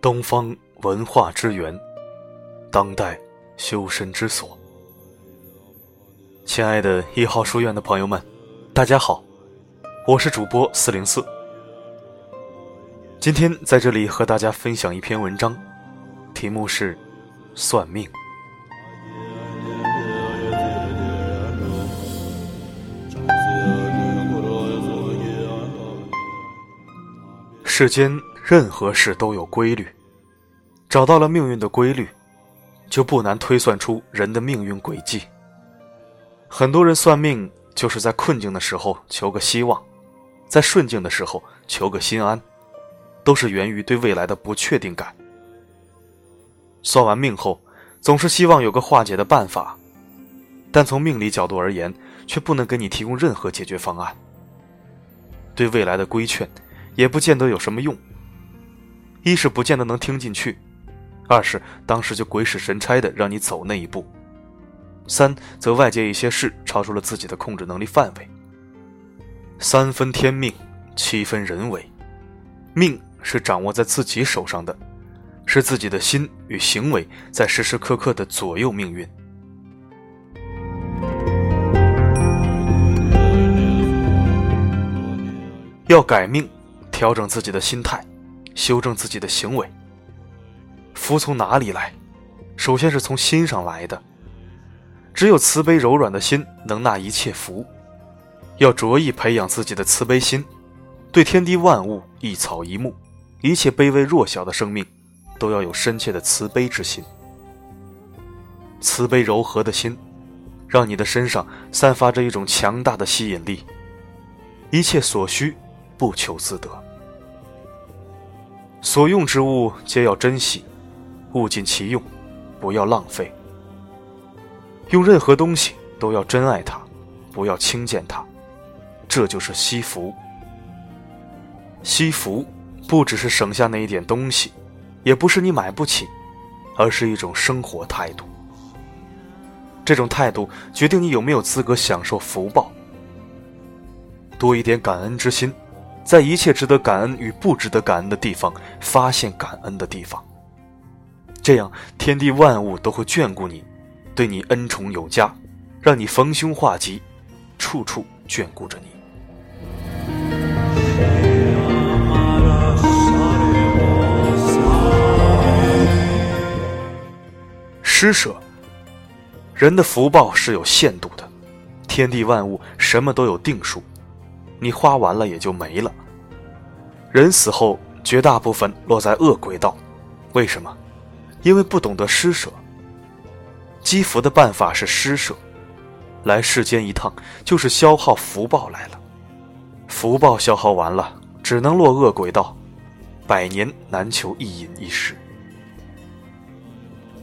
东方文化之源，当代修身之所。亲爱的一号书院的朋友们，大家好，我是主播四零四。今天在这里和大家分享一篇文章，题目是《算命》。世间任何事都有规律，找到了命运的规律，就不难推算出人的命运轨迹。很多人算命，就是在困境的时候求个希望，在顺境的时候求个心安，都是源于对未来的不确定感。算完命后，总是希望有个化解的办法，但从命理角度而言，却不能给你提供任何解决方案。对未来的规劝。也不见得有什么用。一是不见得能听进去，二是当时就鬼使神差的让你走那一步，三则外界一些事超出了自己的控制能力范围。三分天命，七分人为，命是掌握在自己手上的，是自己的心与行为在时时刻刻的左右命运。要改命。调整自己的心态，修正自己的行为。福从哪里来？首先是从心上来的。只有慈悲柔软的心能纳一切福。要着意培养自己的慈悲心，对天地万物、一草一木、一切卑微弱小的生命，都要有深切的慈悲之心。慈悲柔和的心，让你的身上散发着一种强大的吸引力。一切所需，不求自得。所用之物皆要珍惜，物尽其用，不要浪费。用任何东西都要珍爱它，不要轻贱它，这就是惜福。惜福不只是省下那一点东西，也不是你买不起，而是一种生活态度。这种态度决定你有没有资格享受福报。多一点感恩之心。在一切值得感恩与不值得感恩的地方，发现感恩的地方。这样，天地万物都会眷顾你，对你恩宠有加，让你逢凶化吉，处处眷顾着你。施舍，人的福报是有限度的，天地万物什么都有定数。你花完了也就没了。人死后，绝大部分落在恶鬼道，为什么？因为不懂得施舍。积福的办法是施舍。来世间一趟，就是消耗福报来了。福报消耗完了，只能落恶鬼道，百年难求一饮一食。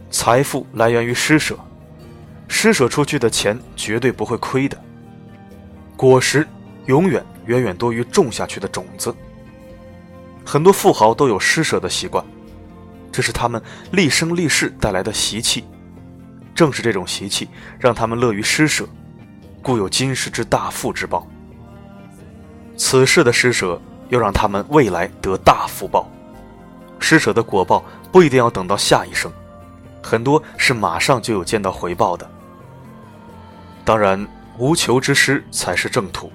财富来源于施舍，施舍出去的钱绝对不会亏的。果实。永远远远多于种下去的种子。很多富豪都有施舍的习惯，这是他们立生立世带来的习气。正是这种习气，让他们乐于施舍，故有今世之大富之报。此世的施舍，又让他们未来得大福报。施舍的果报不一定要等到下一生，很多是马上就有见到回报的。当然，无求之施才是正途。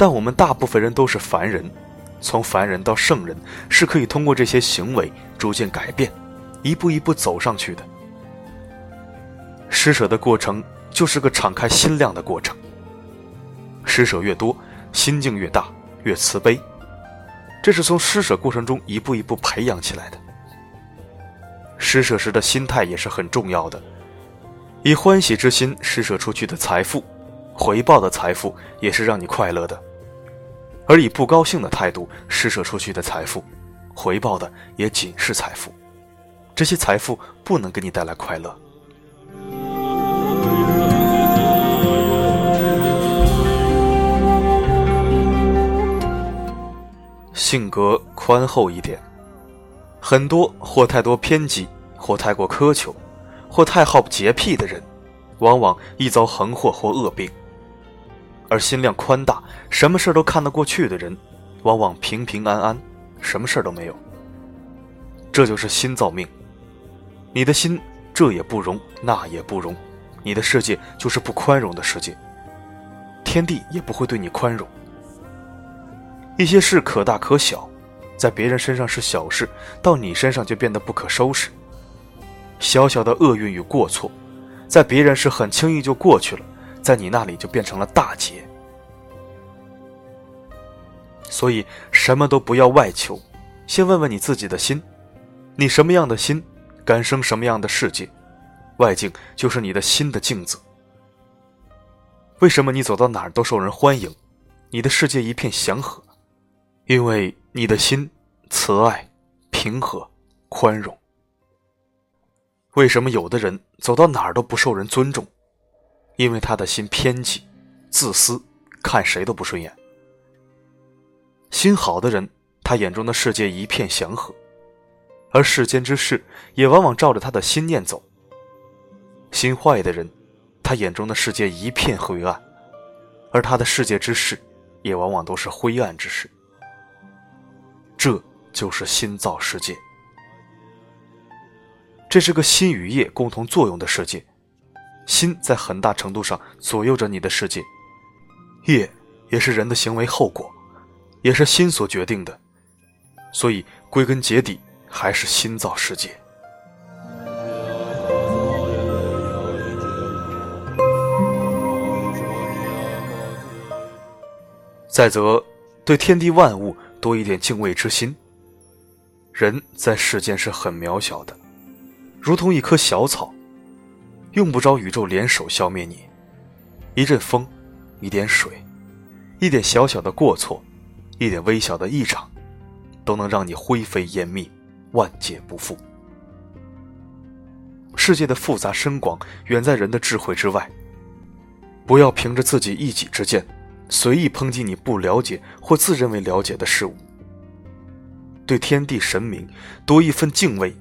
但我们大部分人都是凡人，从凡人到圣人是可以通过这些行为逐渐改变，一步一步走上去的。施舍的过程就是个敞开心量的过程。施舍越多，心境越大，越慈悲，这是从施舍过程中一步一步培养起来的。施舍时的心态也是很重要的，以欢喜之心施舍出去的财富，回报的财富也是让你快乐的。而以不高兴的态度施舍出去的财富，回报的也仅是财富，这些财富不能给你带来快乐。性格宽厚一点，很多或太多偏激，或太过苛求，或太好洁癖的人，往往易遭横祸或恶病。而心量宽大、什么事都看得过去的人，往往平平安安，什么事都没有。这就是心造命。你的心这也不容，那也不容，你的世界就是不宽容的世界。天地也不会对你宽容。一些事可大可小，在别人身上是小事，到你身上就变得不可收拾。小小的厄运与过错，在别人是很轻易就过去了，在你那里就变成了大劫。所以什么都不要外求，先问问你自己的心，你什么样的心，感生什么样的世界，外境就是你的心的镜子。为什么你走到哪儿都受人欢迎，你的世界一片祥和？因为你的心慈爱、平和、宽容。为什么有的人走到哪儿都不受人尊重？因为他的心偏激、自私，看谁都不顺眼。心好的人，他眼中的世界一片祥和，而世间之事也往往照着他的心念走。心坏的人，他眼中的世界一片灰暗，而他的世界之事也往往都是灰暗之事。这就是心造世界，这是个心与业共同作用的世界，心在很大程度上左右着你的世界，业也是人的行为后果，也是心所决定的，所以归根结底还是心造世界。再则，对天地万物。多一点敬畏之心。人在世间是很渺小的，如同一棵小草，用不着宇宙联手消灭你。一阵风，一点水，一点小小的过错，一点微小的异常，都能让你灰飞烟灭，万劫不复。世界的复杂深广，远在人的智慧之外。不要凭着自己一己之见。随意抨击你不了解或自认为了解的事物，对天地神明多一份敬畏，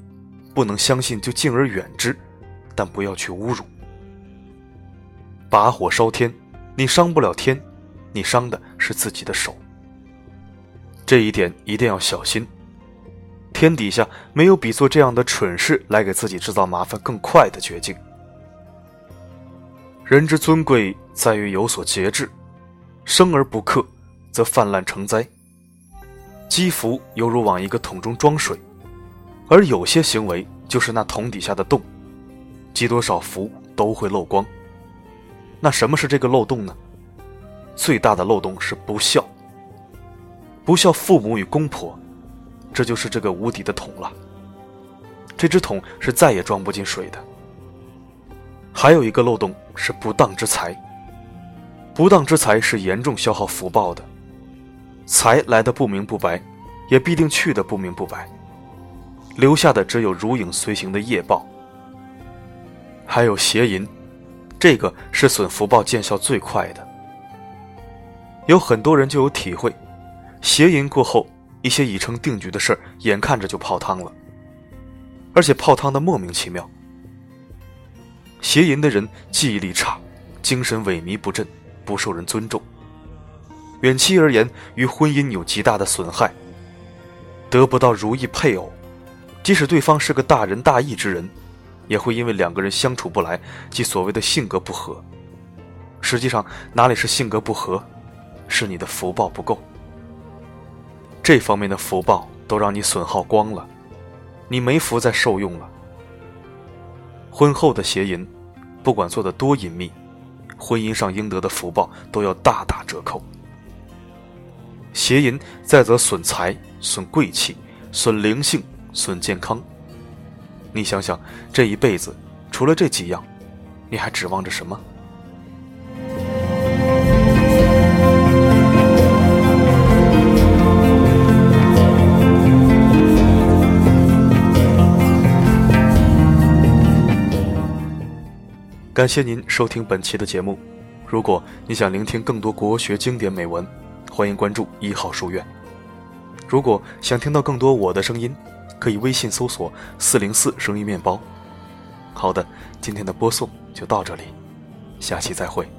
不能相信就敬而远之，但不要去侮辱。把火烧天，你伤不了天，你伤的是自己的手。这一点一定要小心。天底下没有比做这样的蠢事来给自己制造麻烦更快的绝境。人之尊贵在于有所节制。生而不克，则泛滥成灾。积福犹如往一个桶中装水，而有些行为就是那桶底下的洞，积多少福都会漏光。那什么是这个漏洞呢？最大的漏洞是不孝。不孝父母与公婆，这就是这个无底的桶了。这只桶是再也装不进水的。还有一个漏洞是不当之财。不当之财是严重消耗福报的，财来的不明不白，也必定去的不明不白，留下的只有如影随形的业报。还有邪淫，这个是损福报见效最快的。有很多人就有体会，邪淫过后，一些已成定局的事儿，眼看着就泡汤了，而且泡汤的莫名其妙。邪淫的人记忆力差，精神萎靡不振。不受人尊重，远期而言，与婚姻有极大的损害。得不到如意配偶，即使对方是个大仁大义之人，也会因为两个人相处不来，即所谓的性格不合。实际上哪里是性格不合，是你的福报不够。这方面的福报都让你损耗光了，你没福再受用了。婚后的邪淫，不管做的多隐秘。婚姻上应得的福报都要大打折扣。邪淫再则损财、损贵气、损灵性、损健康。你想想，这一辈子除了这几样，你还指望着什么？感谢您收听本期的节目。如果你想聆听更多国学经典美文，欢迎关注一号书院。如果想听到更多我的声音，可以微信搜索“四零四生意面包”。好的，今天的播送就到这里，下期再会。